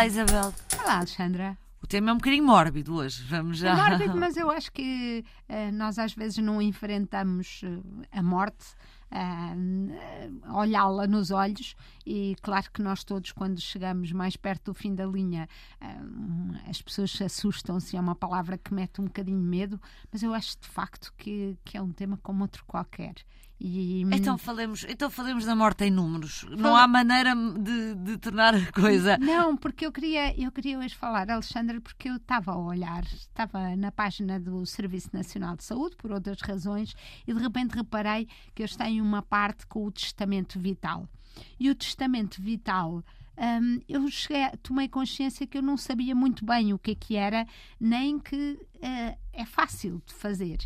Olá, Isabel. Olá, Alexandra. O tema é um bocadinho mórbido hoje. Vamos já. É mórbido, mas eu acho que uh, nós às vezes não enfrentamos uh, a morte uh, olhá-la nos olhos e claro que nós todos quando chegamos mais perto do fim da linha uh, as pessoas se assustam-se é uma palavra que mete um bocadinho medo mas eu acho de facto que, que é um tema como outro qualquer e... Então, falemos, então falemos da morte em números. Fala... Não há maneira de, de, tornar a coisa. Não, porque eu queria, eu queria hoje falar, Alexandre, porque eu estava a olhar, estava na página do Serviço Nacional de Saúde, por outras razões, e de repente reparei que eles têm uma parte com o testamento vital. E o testamento vital. Um, eu cheguei, tomei consciência que eu não sabia muito bem o que é que era, nem que uh, é fácil de fazer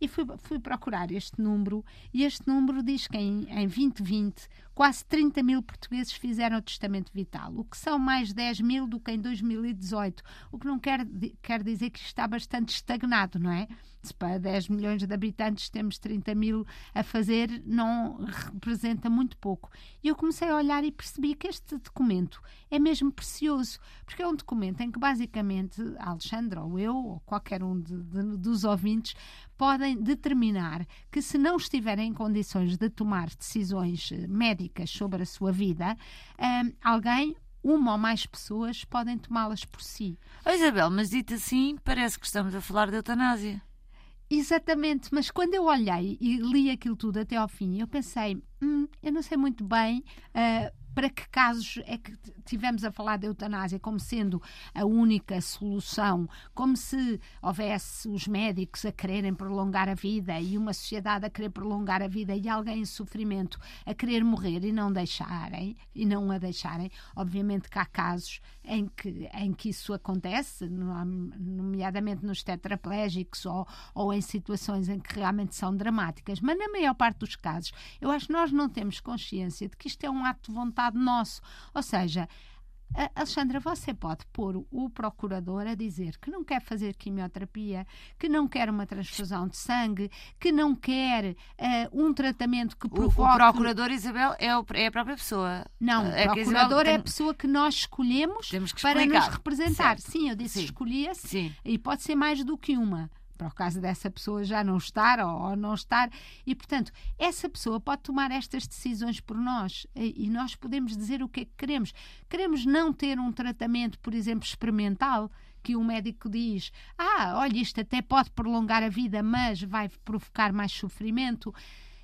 e fui, fui procurar este número e este número diz que em, em 2020 quase 30 mil portugueses fizeram o testamento vital, o que são mais 10 mil do que em 2018, o que não quer, quer dizer que está bastante estagnado, não é? Se para 10 milhões de habitantes temos 30 mil a fazer, não representa muito pouco. E eu comecei a olhar e percebi que este documento é mesmo precioso, porque é um documento em que basicamente a Alexandra ou eu ou qualquer um de, de, dos ouvintes podem determinar que se não estiverem em condições de tomar decisões eh, médicas sobre a sua vida, um, alguém uma ou mais pessoas podem tomá-las por si. Oh, Isabel, mas dito assim, parece que estamos a falar de eutanásia. Exatamente, mas quando eu olhei e li aquilo tudo até ao fim, eu pensei, hum, eu não sei muito bem uh, para que casos é que tivemos a falar da eutanásia como sendo a única solução, como se houvesse os médicos a quererem prolongar a vida e uma sociedade a querer prolongar a vida e alguém em sofrimento a querer morrer e não deixarem e não a deixarem. Obviamente que há casos em que, em que isso acontece, nomeadamente nos tetraplégicos ou, ou em situações em que realmente são dramáticas, mas na maior parte dos casos, eu acho que nós não temos consciência de que isto é um ato de vontade nosso. Ou seja, Alexandra, você pode pôr o procurador a dizer que não quer fazer quimioterapia, que não quer uma transfusão de sangue, que não quer uh, um tratamento que provoque... O, o procurador, Isabel, é, o, é, a própria pessoa. Não, é o procurador é a pessoa que nós escolhemos para nos representar. Certo. Sim, eu disse escolhia-se e pode ser mais do que uma para o caso dessa pessoa já não estar ou, não estar. E, portanto, essa pessoa pode tomar estas decisões por nós e, e nós podemos dizer o que é que queremos. Queremos não ter um tratamento, por exemplo, experimental que o médico diz: Ah, olha, isto até pode prolongar a vida, mas vai provocar mais sofrimento.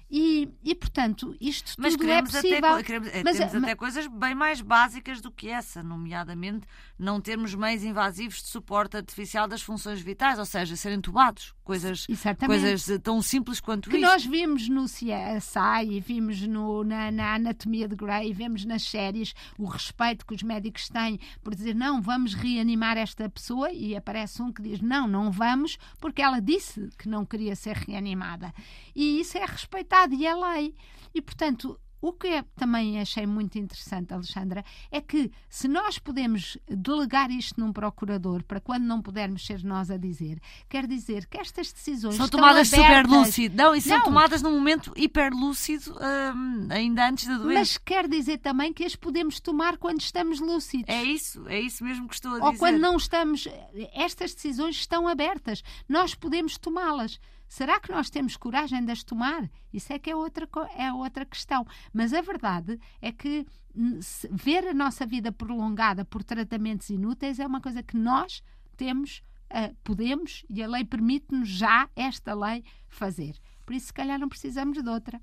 E, e portanto, isto mas tudo é possível. Até, queremos, eh, mas, temos mas, até coisas bem mais básicas do que essa, nomeadamente não termos meios invasivos de suporte artificial das funções vitais, ou seja, serem tubados. Coisas, coisas eh, tão simples quanto que isto. Que nós vimos no CSI, vimos no, na, na Anatomia de Grey, vemos nas séries o respeito que os médicos têm por dizer não, vamos reanimar esta pessoa e aparece um que diz não, não vamos, porque ela disse que não queria ser reanimada. E isso é respeitado e é lei. E, portanto, o que é, também achei muito interessante, Alexandra, é que se nós podemos delegar isto num procurador para quando não pudermos ser nós a dizer, quer dizer que estas decisões são tomadas super lúcido. Não, e são não. tomadas num momento hiperlúcido, hum, ainda antes da doença. Mas quer dizer também que as podemos tomar quando estamos lúcidos. É isso, é isso mesmo que estou a dizer. Ou quando não estamos. Estas decisões estão abertas. Nós podemos tomá-las. Será que nós temos coragem de as tomar? Isso é que é outra, é outra questão. Mas a verdade é que ver a nossa vida prolongada por tratamentos inúteis é uma coisa que nós temos, uh, podemos, e a lei permite-nos já, esta lei, fazer. Por isso, se calhar, não precisamos de outra.